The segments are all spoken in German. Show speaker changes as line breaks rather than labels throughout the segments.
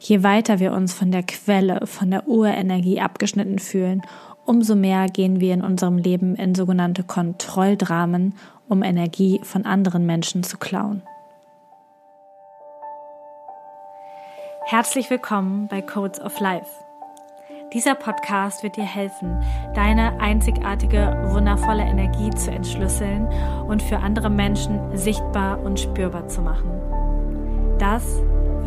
Je weiter wir uns von der Quelle, von der Urenergie abgeschnitten fühlen, umso mehr gehen wir in unserem Leben in sogenannte Kontrolldramen, um Energie von anderen Menschen zu klauen. Herzlich willkommen bei Codes of Life. Dieser Podcast wird dir helfen, deine einzigartige, wundervolle Energie zu entschlüsseln und für andere Menschen sichtbar und spürbar zu machen. Das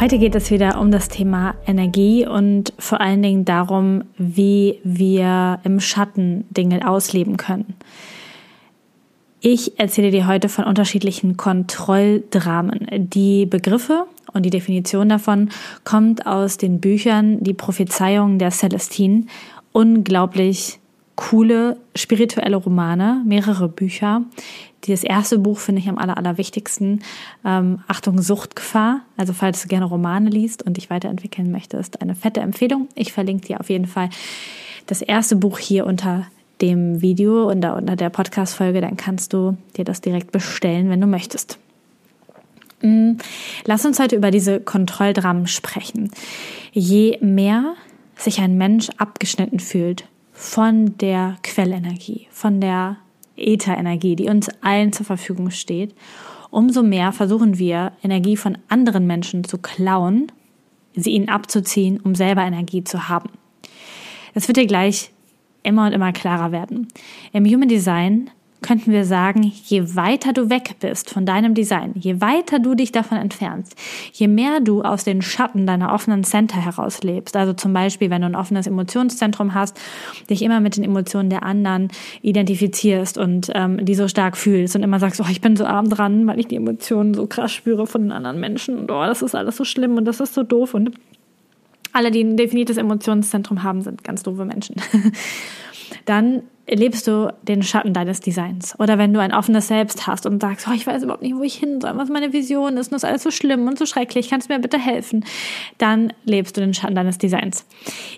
Heute geht es wieder um das Thema Energie und vor allen Dingen darum, wie wir im Schatten Dinge ausleben können. Ich erzähle dir heute von unterschiedlichen Kontrolldramen. Die Begriffe und die Definition davon kommt aus den Büchern Die Prophezeiung der Celestine. Unglaublich coole spirituelle Romane, mehrere Bücher. Das erste Buch finde ich am aller, allerwichtigsten. Ähm, Achtung, Suchtgefahr. Also falls du gerne Romane liest und dich weiterentwickeln möchtest, eine fette Empfehlung. Ich verlinke dir auf jeden Fall das erste Buch hier unter dem Video und unter der Podcast-Folge. Dann kannst du dir das direkt bestellen, wenn du möchtest. Mm, lass uns heute über diese Kontrolldramen sprechen. Je mehr sich ein Mensch abgeschnitten fühlt von der Quellenergie, von der Ätherenergie, die uns allen zur Verfügung steht, umso mehr versuchen wir, Energie von anderen Menschen zu klauen, sie ihnen abzuziehen, um selber Energie zu haben. Das wird dir gleich immer und immer klarer werden. Im Human Design könnten wir sagen, je weiter du weg bist von deinem Design, je weiter du dich davon entfernst, je mehr du aus den Schatten deiner offenen Center heraus lebst, also zum Beispiel, wenn du ein offenes Emotionszentrum hast, dich immer mit den Emotionen der anderen identifizierst und ähm, die so stark fühlst und immer sagst, oh, ich bin so arm dran, weil ich die Emotionen so krass spüre von den anderen Menschen und oh, das ist alles so schlimm und das ist so doof und alle, die ein definiertes Emotionszentrum haben, sind ganz doofe Menschen. Dann lebst du den Schatten deines Designs. Oder wenn du ein offenes Selbst hast und sagst, oh, ich weiß überhaupt nicht, wo ich hin soll, was meine Vision ist, und ist alles so schlimm und so schrecklich, kannst du mir bitte helfen? Dann lebst du den Schatten deines Designs.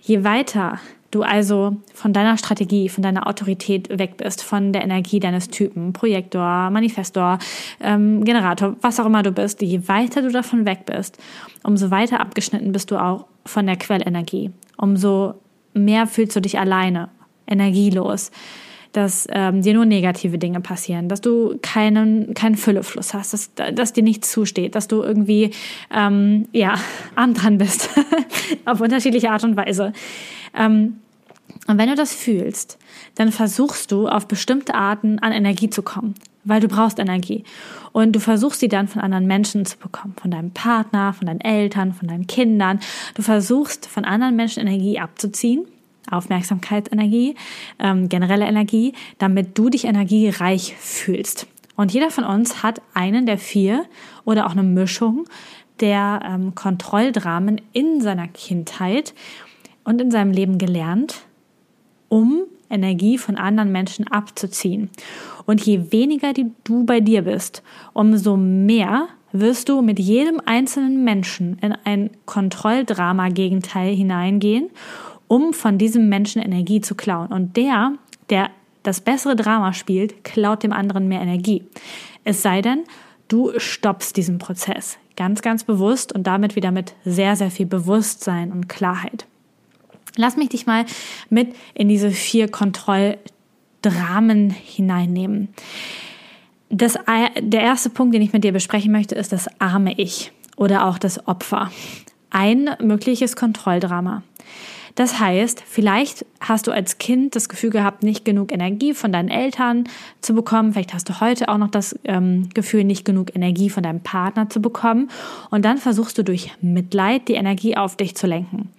Je weiter du also von deiner Strategie, von deiner Autorität weg bist, von der Energie deines Typen, Projektor, Manifestor, ähm, Generator, was auch immer du bist, je weiter du davon weg bist, umso weiter abgeschnitten bist du auch von der Quellenergie. Umso mehr fühlst du dich alleine, energielos, dass ähm, dir nur negative Dinge passieren, dass du keinen, keinen Füllefluss hast, dass, dass dir nichts zusteht, dass du irgendwie ähm, ja, arm dran bist, auf unterschiedliche Art und Weise. Ähm, und wenn du das fühlst, dann versuchst du auf bestimmte Arten an Energie zu kommen, weil du brauchst Energie. Und du versuchst sie dann von anderen Menschen zu bekommen, von deinem Partner, von deinen Eltern, von deinen Kindern. Du versuchst von anderen Menschen Energie abzuziehen Aufmerksamkeitsenergie, ähm, generelle Energie, damit du dich energiereich fühlst. Und jeder von uns hat einen der vier oder auch eine Mischung der ähm, Kontrolldramen in seiner Kindheit und in seinem Leben gelernt, um Energie von anderen Menschen abzuziehen. Und je weniger du bei dir bist, umso mehr wirst du mit jedem einzelnen Menschen in ein Kontrolldrama-Gegenteil hineingehen um von diesem Menschen Energie zu klauen. Und der, der das bessere Drama spielt, klaut dem anderen mehr Energie. Es sei denn, du stoppst diesen Prozess ganz, ganz bewusst und damit wieder mit sehr, sehr viel Bewusstsein und Klarheit. Lass mich dich mal mit in diese vier Kontrolldramen hineinnehmen. Das, der erste Punkt, den ich mit dir besprechen möchte, ist das arme Ich oder auch das Opfer. Ein mögliches Kontrolldrama. Das heißt, vielleicht hast du als Kind das Gefühl gehabt, nicht genug Energie von deinen Eltern zu bekommen. Vielleicht hast du heute auch noch das ähm, Gefühl, nicht genug Energie von deinem Partner zu bekommen. Und dann versuchst du durch Mitleid die Energie auf dich zu lenken.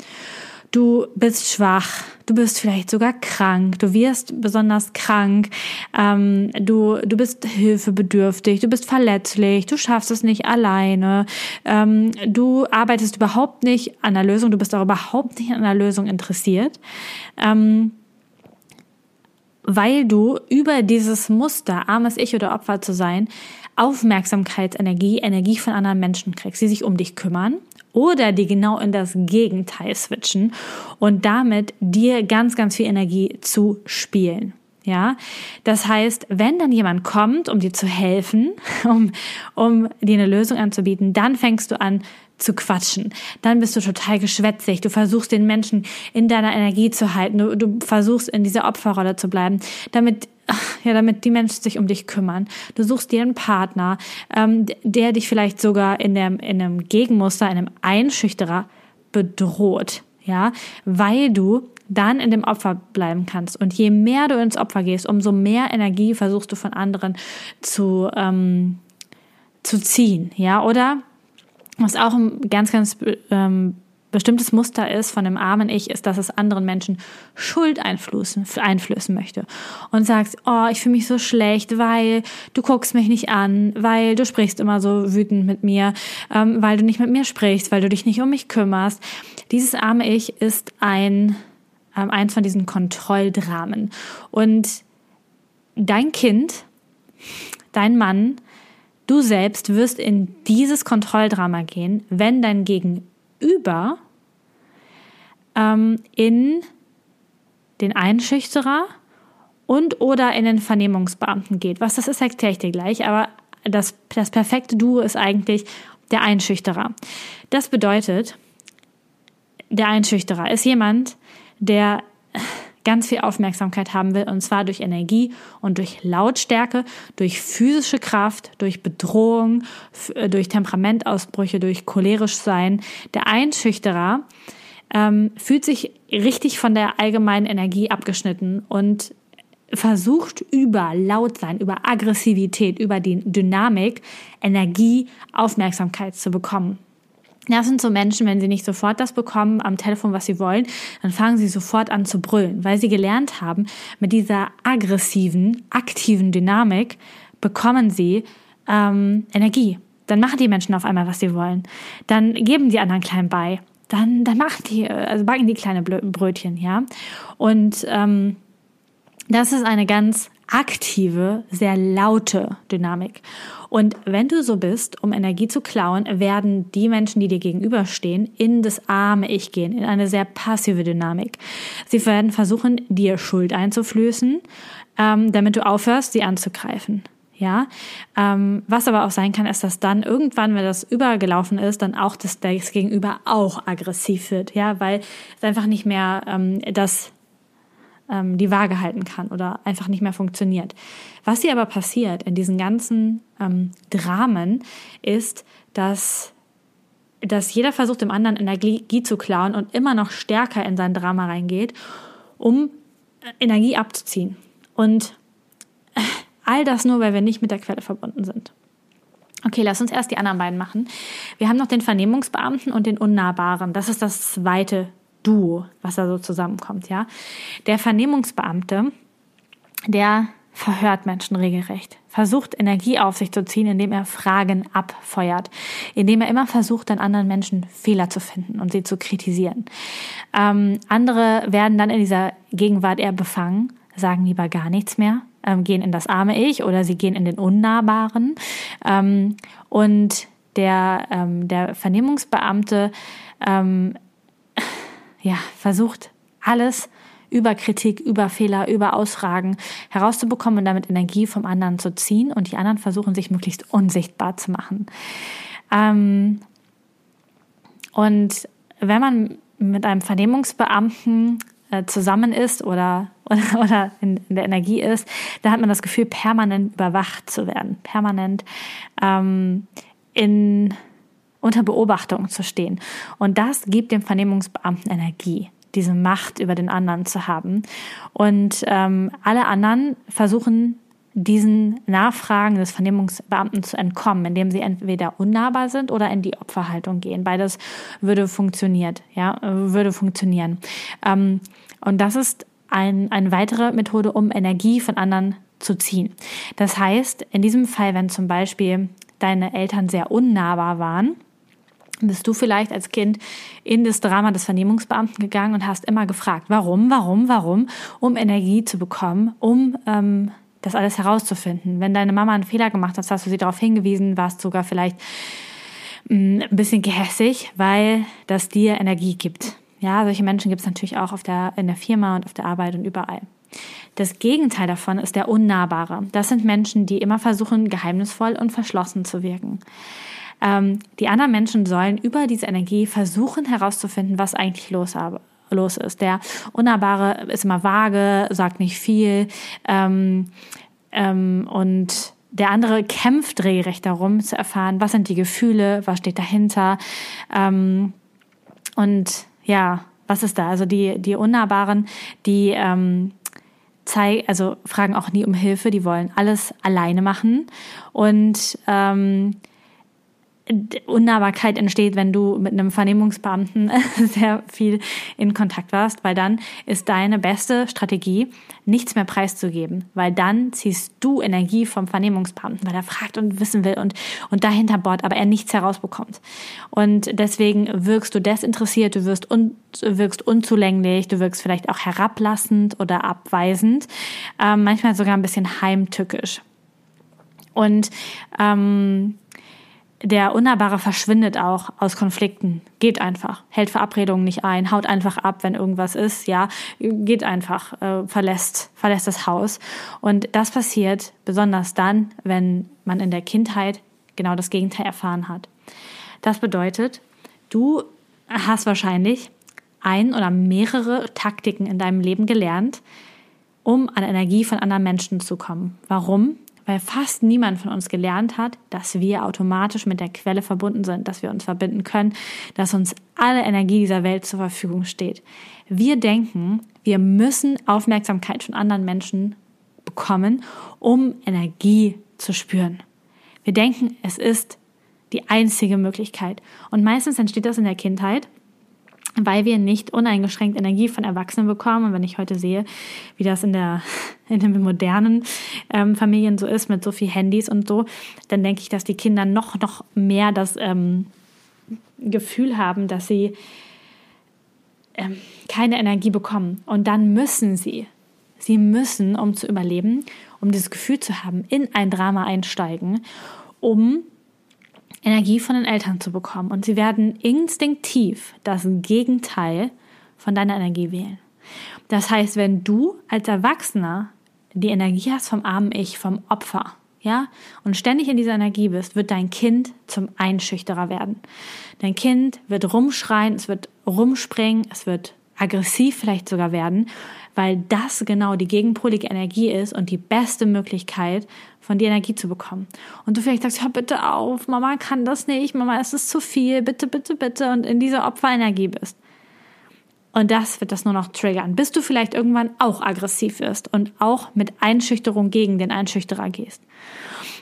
Du bist schwach, du bist vielleicht sogar krank, du wirst besonders krank, ähm, du, du bist hilfebedürftig, du bist verletzlich, du schaffst es nicht alleine, ähm, du arbeitest überhaupt nicht an der Lösung, du bist auch überhaupt nicht an der Lösung interessiert. Ähm, weil du über dieses Muster, armes Ich oder Opfer zu sein, Aufmerksamkeitsenergie, Energie von anderen Menschen kriegst, die sich um dich kümmern oder die genau in das Gegenteil switchen und damit dir ganz, ganz viel Energie zu spielen. Ja, das heißt, wenn dann jemand kommt, um dir zu helfen, um, um dir eine Lösung anzubieten, dann fängst du an zu quatschen. Dann bist du total geschwätzig. Du versuchst den Menschen in deiner Energie zu halten. Du, du versuchst in dieser Opferrolle zu bleiben, damit ja, damit die Menschen sich um dich kümmern. Du suchst dir einen Partner, ähm, der dich vielleicht sogar in, dem, in einem Gegenmuster, in einem Einschüchterer bedroht, ja, weil du dann in dem Opfer bleiben kannst. Und je mehr du ins Opfer gehst, umso mehr Energie versuchst du von anderen zu, ähm, zu ziehen, ja, oder was auch ein ganz, ganz ähm, bestimmtes Muster ist von dem armen Ich, ist, dass es anderen Menschen Schuld einflößen, möchte. Und sagst, oh, ich fühle mich so schlecht, weil du guckst mich nicht an, weil du sprichst immer so wütend mit mir, ähm, weil du nicht mit mir sprichst, weil du dich nicht um mich kümmerst. Dieses arme Ich ist ein, ähm, eins von diesen Kontrolldramen. Und dein Kind, dein Mann, du selbst wirst in dieses Kontrolldrama gehen, wenn dein Gegenüber über ähm, in den Einschüchterer und oder in den Vernehmungsbeamten geht. Was das ist, erkläre ich dir gleich, aber das, das perfekte Duo ist eigentlich der Einschüchterer. Das bedeutet, der Einschüchterer ist jemand, der ganz viel Aufmerksamkeit haben will, und zwar durch Energie und durch Lautstärke, durch physische Kraft, durch Bedrohung, äh, durch Temperamentausbrüche, durch cholerisch sein. Der Einschüchterer ähm, fühlt sich richtig von der allgemeinen Energie abgeschnitten und versucht über Lautsein, über Aggressivität, über die Dynamik Energie, Aufmerksamkeit zu bekommen. Das sind so Menschen, wenn sie nicht sofort das bekommen am Telefon, was sie wollen, dann fangen sie sofort an zu brüllen, weil sie gelernt haben, mit dieser aggressiven, aktiven Dynamik bekommen sie ähm, Energie. Dann machen die Menschen auf einmal, was sie wollen. Dann geben die anderen klein bei. Dann, dann machen die, also backen die kleine Brötchen, ja. Und ähm, das ist eine ganz aktive, sehr laute Dynamik. Und wenn du so bist, um Energie zu klauen, werden die Menschen, die dir gegenüberstehen, in das arme Ich gehen, in eine sehr passive Dynamik. Sie werden versuchen, dir Schuld einzuflößen, ähm, damit du aufhörst, sie anzugreifen. Ja, ähm, was aber auch sein kann, ist, dass dann irgendwann, wenn das übergelaufen ist, dann auch das, das Gegenüber auch aggressiv wird, ja, weil es einfach nicht mehr ähm, das ähm, die Waage halten kann oder einfach nicht mehr funktioniert. Was hier aber passiert in diesen ganzen ähm, Dramen ist, dass dass jeder versucht, dem anderen Energie zu klauen und immer noch stärker in sein Drama reingeht, um Energie abzuziehen. Und all das nur, weil wir nicht mit der Quelle verbunden sind. Okay, lass uns erst die anderen beiden machen. Wir haben noch den Vernehmungsbeamten und den Unnahbaren. Das ist das zweite Duo, was da so zusammenkommt, ja. Der Vernehmungsbeamte, der verhört Menschen regelrecht, versucht Energie auf sich zu ziehen, indem er Fragen abfeuert, indem er immer versucht, an anderen Menschen Fehler zu finden und sie zu kritisieren. Ähm, andere werden dann in dieser Gegenwart eher befangen, sagen lieber gar nichts mehr, ähm, gehen in das arme Ich oder sie gehen in den Unnahbaren. Ähm, und der, ähm, der Vernehmungsbeamte ähm, ja, versucht alles über Kritik, über Fehler, über Ausragen herauszubekommen und damit Energie vom anderen zu ziehen und die anderen versuchen sich möglichst unsichtbar zu machen. Ähm, und wenn man mit einem Vernehmungsbeamten äh, zusammen ist oder, oder, oder in, in, der Energie ist, dann hat man das Gefühl, permanent überwacht zu werden, permanent ähm, in unter Beobachtung zu stehen. Und das gibt dem Vernehmungsbeamten Energie, diese Macht über den anderen zu haben. Und ähm, alle anderen versuchen diesen Nachfragen des Vernehmungsbeamten zu entkommen, indem sie entweder unnahbar sind oder in die Opferhaltung gehen. Beides würde funktioniert, ja, würde funktionieren. Ähm, und das ist ein, eine weitere Methode, um Energie von anderen zu ziehen. Das heißt, in diesem Fall, wenn zum Beispiel deine Eltern sehr unnahbar waren, bist du vielleicht als Kind in das Drama des Vernehmungsbeamten gegangen und hast immer gefragt, warum, warum, warum, um Energie zu bekommen, um ähm, das alles herauszufinden. Wenn deine Mama einen Fehler gemacht hat, hast du sie darauf hingewiesen, warst sogar vielleicht mh, mm, ein bisschen gehässig, weil das dir Energie gibt. Ja, solche Menschen gibt es natürlich auch auf der, in der Firma und auf der Arbeit und überall. Das Gegenteil davon ist der Unnahbare. Das sind Menschen, die immer versuchen, geheimnisvoll und verschlossen zu wirken. Ähm, die anderen Menschen sollen über diese Energie versuchen herauszufinden, was eigentlich los, habe, los ist. Der Unnahbare ist immer vage, sagt nicht viel ähm, ähm, und der andere kämpft regelrecht darum zu erfahren, was sind die Gefühle, was steht dahinter ähm, und ja, was ist da? Also die, die Unnahbaren, die ähm, zeig, also fragen auch nie um Hilfe, die wollen alles alleine machen und ähm, Unnahbarkeit entsteht, wenn du mit einem Vernehmungsbeamten sehr viel in Kontakt warst, weil dann ist deine beste Strategie, nichts mehr preiszugeben, weil dann ziehst du Energie vom Vernehmungsbeamten, weil er fragt und wissen will und, und dahinter bohrt, aber er nichts herausbekommt. Und deswegen wirkst du desinteressiert, du wirst, un, wirkst unzulänglich, du wirkst vielleicht auch herablassend oder abweisend, ähm, manchmal sogar ein bisschen heimtückisch. Und ähm, der Unnahbare verschwindet auch aus Konflikten. Geht einfach. Hält Verabredungen nicht ein, haut einfach ab, wenn irgendwas ist, ja. Geht einfach, äh, verlässt, verlässt das Haus. Und das passiert besonders dann, wenn man in der Kindheit genau das Gegenteil erfahren hat. Das bedeutet, du hast wahrscheinlich ein oder mehrere Taktiken in deinem Leben gelernt, um an Energie von anderen Menschen zu kommen. Warum? Weil fast niemand von uns gelernt hat, dass wir automatisch mit der Quelle verbunden sind, dass wir uns verbinden können, dass uns alle Energie dieser Welt zur Verfügung steht. Wir denken, wir müssen Aufmerksamkeit von anderen Menschen bekommen, um Energie zu spüren. Wir denken, es ist die einzige Möglichkeit. Und meistens entsteht das in der Kindheit, weil wir nicht uneingeschränkt Energie von Erwachsenen bekommen. Und wenn ich heute sehe, wie das in der in den modernen ähm, Familien so ist mit so viel Handys und so, dann denke ich, dass die Kinder noch noch mehr das ähm, Gefühl haben, dass sie ähm, keine Energie bekommen. Und dann müssen sie, sie müssen, um zu überleben, um dieses Gefühl zu haben, in ein Drama einsteigen, um Energie von den Eltern zu bekommen. Und sie werden instinktiv das Gegenteil von deiner Energie wählen. Das heißt, wenn du als Erwachsener die Energie hast vom armen Ich, vom Opfer, ja, und ständig in dieser Energie bist, wird dein Kind zum Einschüchterer werden. Dein Kind wird rumschreien, es wird rumspringen, es wird aggressiv vielleicht sogar werden, weil das genau die gegenpolige Energie ist und die beste Möglichkeit, von dir Energie zu bekommen. Und du vielleicht sagst, hör bitte auf, Mama kann das nicht, Mama, es ist zu viel, bitte, bitte, bitte, und in dieser Opferenergie bist. Und das wird das nur noch triggern, bis du vielleicht irgendwann auch aggressiv wirst und auch mit Einschüchterung gegen den Einschüchterer gehst.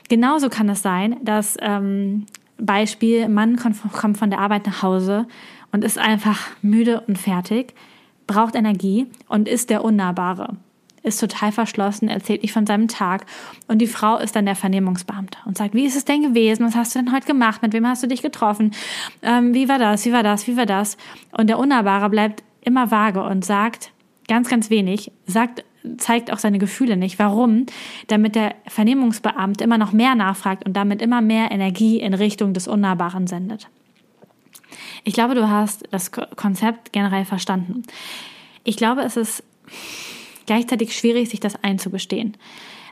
Genauso kann es sein, dass ähm, Beispiel, Mann kommt von der Arbeit nach Hause und ist einfach müde und fertig, braucht Energie und ist der Unnahbare ist total verschlossen, erzählt nicht von seinem Tag. Und die Frau ist dann der Vernehmungsbeamte und sagt, wie ist es denn gewesen? Was hast du denn heute gemacht? Mit wem hast du dich getroffen? Ähm, wie war das? Wie war das? Wie war das? Und der Unnahbare bleibt immer vage und sagt ganz, ganz wenig, sagt, zeigt auch seine Gefühle nicht. Warum? Damit der Vernehmungsbeamte immer noch mehr nachfragt und damit immer mehr Energie in Richtung des Unnahbaren sendet. Ich glaube, du hast das Konzept generell verstanden. Ich glaube, es ist gleichzeitig schwierig, sich das einzugestehen.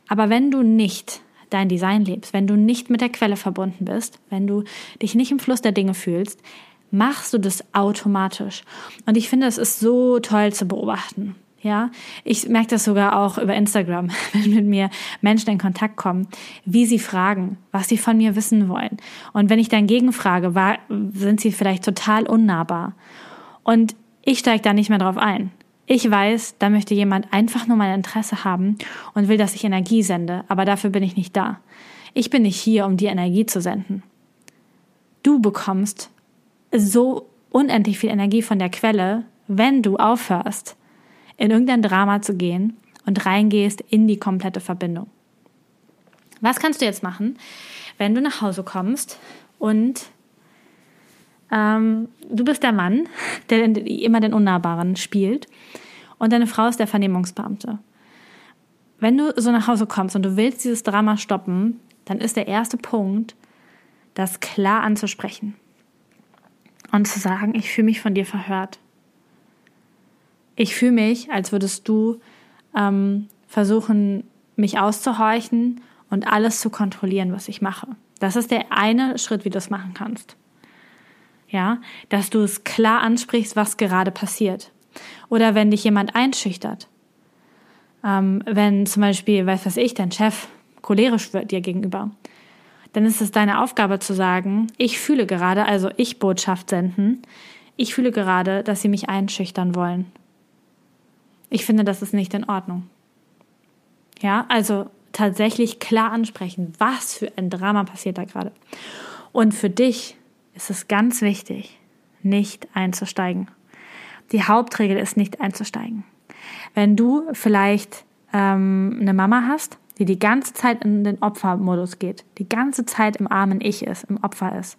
Aber wenn du nicht dein Design lebst, wenn du nicht mit der Quelle verbunden bist, wenn du dich nicht im Fluss der Dinge fühlst, machst du das automatisch. Und ich finde, es ist so toll zu beobachten. Ja, ich merke das sogar auch über Instagram, wenn mit mir Menschen in Kontakt kommen, wie sie fragen, was sie von mir wissen wollen. Und wenn ich dann gegenfrage, war, sind sie vielleicht total unnahbar. Und ich steige da nicht mehr drauf ein Ich weiß, da möchte jemand einfach nur mein Interesse haben und will, dass ich Energie sende, aber dafür bin ich nicht da. Ich bin nicht hier, um dir Energie zu senden. Du bekommst so unendlich viel Energie von der Quelle, wenn du aufhörst, in irgendein Drama zu gehen und reingehst in die komplette Verbindung. Was kannst du jetzt machen, wenn du nach Hause kommst und ähm, du bist der Mann, der immer den Unnahbaren spielt und deine Frau ist der Vernehmungsbeamte. Wenn du so nach Hause kommst und du willst dieses Drama stoppen, dann ist der erste Punkt, das klar anzusprechen und zu sagen, ich fühle mich von dir verhört. Ich fühle mich, als würdest du ähm, versuchen, mich auszuhorchen und alles zu kontrollieren, was ich mache. Das ist der eine Schritt, wie du es machen kannst. Ja, dass du es klar ansprichst, was gerade passiert. Oder wenn dich jemand einschüchtert. Ähm, wenn zum Beispiel, weiß was ich, dein Chef cholerisch wird dir gegenüber, dann ist es deine Aufgabe zu sagen, ich fühle gerade, also ich Botschaft senden, ich fühle gerade, dass sie mich einschüchtern wollen. Ich finde, das ist nicht in Ordnung. Ja, also tatsächlich klar ansprechen, was für ein Drama passiert da gerade. Und für dich ist es ganz wichtig, nicht einzusteigen. Die Hauptregel ist nicht einzusteigen. Wenn du vielleicht ähm, eine Mama hast, die die ganze Zeit in den Opfermodus geht, die ganze Zeit im armen Ich ist, im Opfer ist.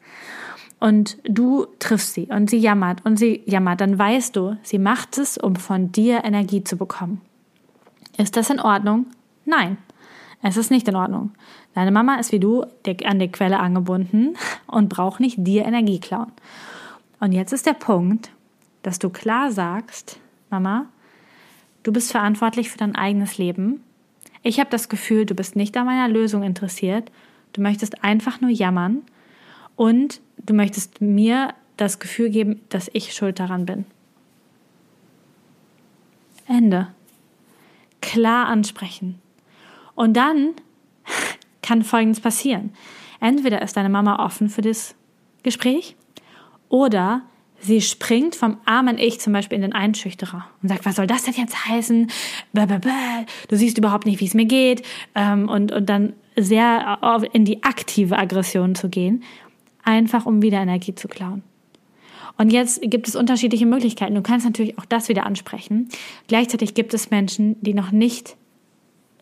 Und du triffst sie und sie jammert und sie jammert, dann weißt du, sie macht es, um von dir Energie zu bekommen. Ist das in Ordnung? Nein, es ist nicht in Ordnung. Deine Mama ist wie du an die Quelle angebunden und braucht nicht dir Energie klauen. Und jetzt ist der Punkt, dass du klar sagst, Mama, du bist verantwortlich für dein eigenes Leben ich habe das Gefühl, du bist nicht an meiner Lösung interessiert. Du möchtest einfach nur jammern und du möchtest mir das Gefühl geben, dass ich schuld daran bin. Ende. Klar ansprechen. Und dann kann Folgendes passieren. Entweder ist deine Mama offen für das Gespräch oder Sie springt vom armen Ich zum Beispiel in den Einschüchterer und sagt, was soll das denn jetzt heißen? Du siehst überhaupt nicht, wie es mir geht. Ähm, und, und dann sehr in die aktive Aggression zu gehen, einfach um wieder Energie zu klauen. Und jetzt gibt es unterschiedliche Möglichkeiten. Du kannst natürlich auch das wieder ansprechen. Gleichzeitig gibt es Menschen, die noch nicht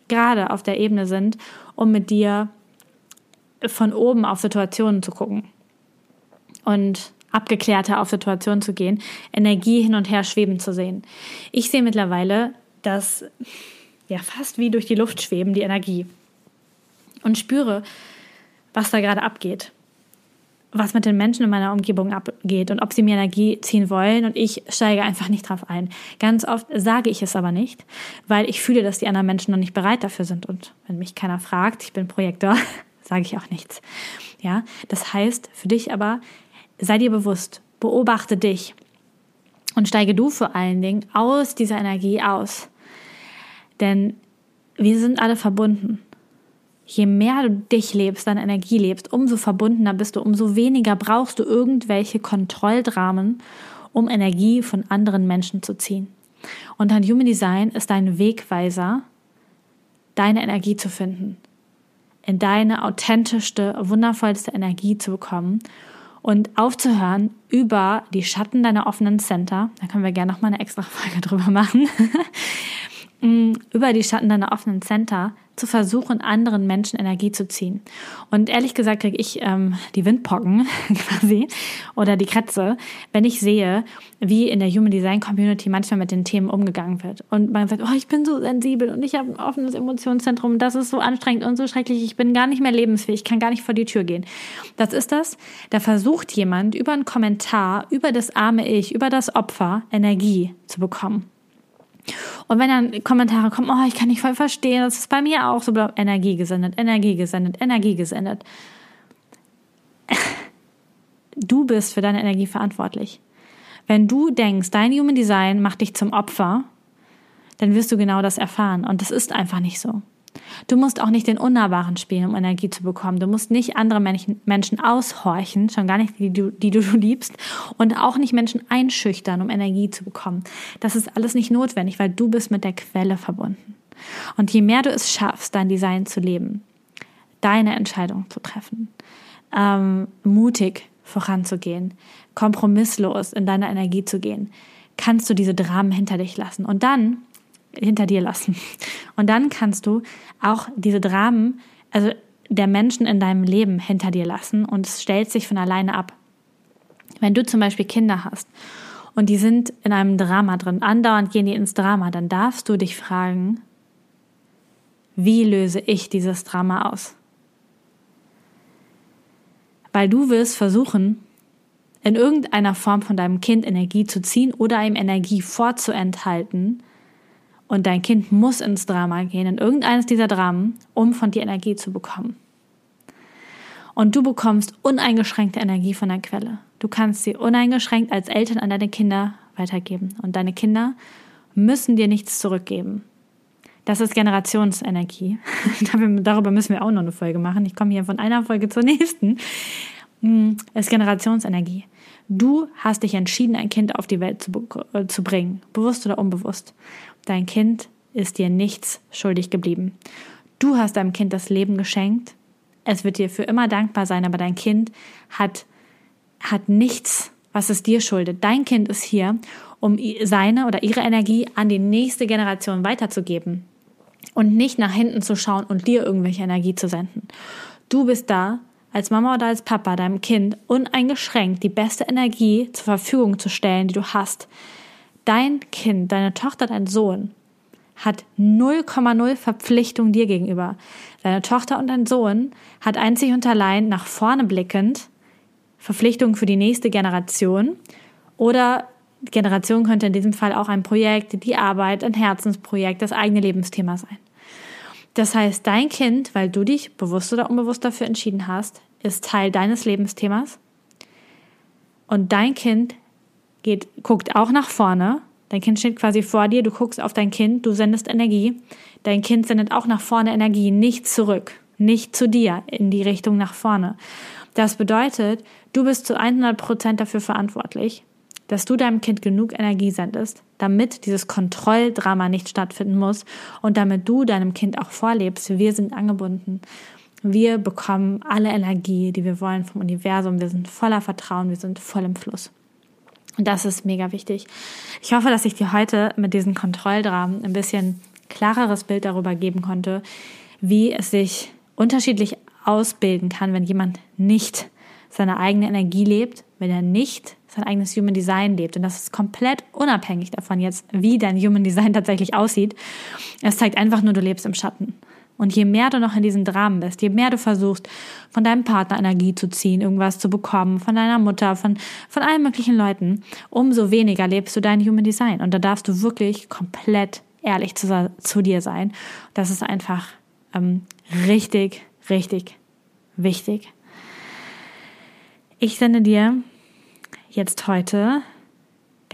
gerade auf der Ebene sind, um mit dir von oben auf Situationen zu gucken. Und abgeklärter auf Situationen zu gehen, Energie hin und her schweben zu sehen. Ich sehe mittlerweile, dass ja fast wie durch die Luft schweben die Energie und spüre, was da gerade abgeht, was mit den Menschen in meiner Umgebung abgeht und ob sie mir Energie ziehen wollen und ich steige einfach nicht drauf ein. Ganz oft sage ich es aber nicht, weil ich fühle, dass die anderen Menschen noch nicht bereit dafür sind und wenn mich keiner fragt, ich bin Projektor, sage ich auch nichts. Ja, das heißt für dich aber, sei dir bewusst, beobachte dich und steige du vor allen Dingen aus dieser Energie aus. Denn wir sind alle verbunden. Je mehr du dich lebst, deine Energie lebst, umso verbundener bist du, umso weniger brauchst du irgendwelche Kontrolldramen, um Energie von anderen Menschen zu ziehen. Und dein Human Design ist dein Wegweiser, deine Energie zu finden, in deine authentischste, wundervollste Energie zu bekommen und aufzuhören, über die Schatten deiner offenen Center, da können wir gerne noch mal eine extra Folge drüber machen, über die Schatten deiner offenen Center zu versuchen, anderen Menschen Energie zu ziehen. Und ehrlich gesagt kriege ich ähm, die Windpocken quasi oder die Krätze, wenn ich sehe, wie in der Human Design Community manchmal mit den Themen umgegangen wird. Und man sagt, oh, ich bin so sensibel und ich habe ein offenes Emotionszentrum, das ist so anstrengend und so schrecklich, ich bin gar nicht mehr lebensfähig, ich kann gar nicht vor die Tür gehen. Das ist das, da versucht jemand über einen Kommentar, über das arme Ich, über das Opfer Energie zu bekommen. Und wenn dann Kommentare kommen, oh, ich kann nicht voll verstehen, das ist bei mir auch so, Energie gesendet, Energie gesendet, Energie gesendet. Du bist für deine Energie verantwortlich. Wenn du denkst, dein Human Design macht dich zum Opfer, dann wirst du genau das erfahren. Und das ist einfach nicht so. Du musst auch nicht den Unnahbaren spielen, um Energie zu bekommen. Du musst nicht andere Menschen aushorchen, schon gar nicht die, die, du liebst, und auch nicht Menschen einschüchtern, um Energie zu bekommen. Das ist alles nicht notwendig, weil du bist mit der Quelle verbunden. Und je mehr du es schaffst, dein Design zu leben, deine Entscheidung zu treffen, ähm, mutig voranzugehen, kompromisslos in deiner Energie zu gehen, kannst du diese Dramen hinter dich lassen. Und dann hinter dir lassen. Und dann kannst du auch diese Dramen, also der Menschen in deinem Leben hinter dir lassen und es stellt sich von alleine ab. Wenn du zum Beispiel Kinder hast und die sind in einem Drama drin, andauernd gehen die ins Drama, dann darfst du dich fragen, wie löse ich dieses Drama aus? Weil du wirst versuchen, in irgendeiner Form von deinem Kind Energie zu ziehen oder ihm Energie vorzuenthalten, und dein Kind muss ins Drama gehen, in irgendeines dieser Dramen, um von dir Energie zu bekommen. Und du bekommst uneingeschränkte Energie von der Quelle. Du kannst sie uneingeschränkt als Eltern an deine Kinder weitergeben. Und deine Kinder müssen dir nichts zurückgeben. Das ist Generationsenergie. Darüber müssen wir auch noch eine Folge machen. Ich komme hier von einer Folge zur nächsten. Hm, ist Generationsenergie. Du hast dich entschieden, ein Kind auf die Welt zu, äh, zu bringen, bewusst oder unbewusst. Dein Kind ist dir nichts schuldig geblieben. Du hast deinem Kind das Leben geschenkt. Es wird dir für immer dankbar sein, aber dein Kind hat, hat nichts, was es dir schuldet. Dein Kind ist hier, um seine oder ihre Energie an die nächste Generation weiterzugeben und nicht nach hinten zu schauen und dir irgendwelche Energie zu senden. Du bist da, als Mama oder als Papa deinem Kind uneingeschränkt die beste Energie zur Verfügung zu stellen, die du hast dein Kind, deine Tochter, dein Sohn hat 0,0 Verpflichtung dir gegenüber. Deine Tochter und dein Sohn hat einzig und allein nach vorne blickend Verpflichtung für die nächste Generation oder Generation könnte in diesem Fall auch ein Projekt, die Arbeit, ein Herzensprojekt, das eigene Lebensthema sein. Das heißt, dein Kind, weil du dich bewusst oder unbewusst dafür entschieden hast, ist Teil deines Lebensthemas und dein Kind geht, guckt auch nach vorne. Dein Kind steht quasi vor dir, du guckst auf dein Kind, du sendest Energie. Dein Kind sendet auch nach vorne Energie, nicht zurück, nicht zu dir, in die Richtung nach vorne. Das bedeutet, du bist zu 100 Prozent dafür verantwortlich, dass du deinem Kind genug Energie sendest, damit dieses Kontrolldrama nicht stattfinden muss und damit du deinem Kind auch vorlebst, wir sind angebunden. Wir bekommen alle Energie, die wir wollen vom Universum. Wir sind voller Vertrauen, wir sind voll im Fluss. Und das ist mega wichtig. Ich hoffe, dass ich dir heute mit diesen Kontrolldramen ein bisschen klareres Bild darüber geben konnte, wie es sich unterschiedlich ausbilden kann, wenn jemand nicht seine eigene Energie lebt, wenn er nicht sein eigenes Human Design lebt. Und das ist komplett unabhängig davon jetzt, wie dein Human Design tatsächlich aussieht. Es zeigt einfach nur, du lebst im Schatten. Und je mehr du noch in diesen Dramen bist, je mehr du versuchst, von deinem Partner Energie zu ziehen, irgendwas zu bekommen, von deiner Mutter, von, von allen möglichen Leuten, umso weniger lebst du dein Human Design. Und da darfst du wirklich komplett ehrlich zu, zu dir sein. Das ist einfach ähm, richtig, richtig wichtig. Ich sende dir jetzt heute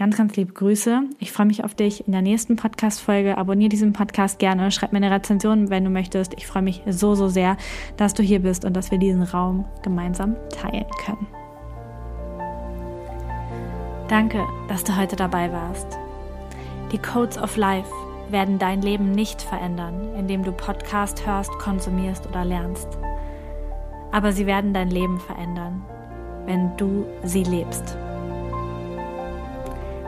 Ganz, ganz liebe Grüße. Ich freue mich auf dich in der nächsten Podcast-Folge. Abonniere diesen Podcast gerne. Schreib mir eine Rezension, wenn du möchtest. Ich freue mich so, so sehr, dass du hier bist und dass wir diesen Raum gemeinsam teilen können. Danke, dass du heute dabei warst. Die Codes of Life werden dein Leben nicht verändern, indem du Podcast hörst, konsumierst oder lernst. Aber sie werden dein Leben verändern, wenn du sie lebst.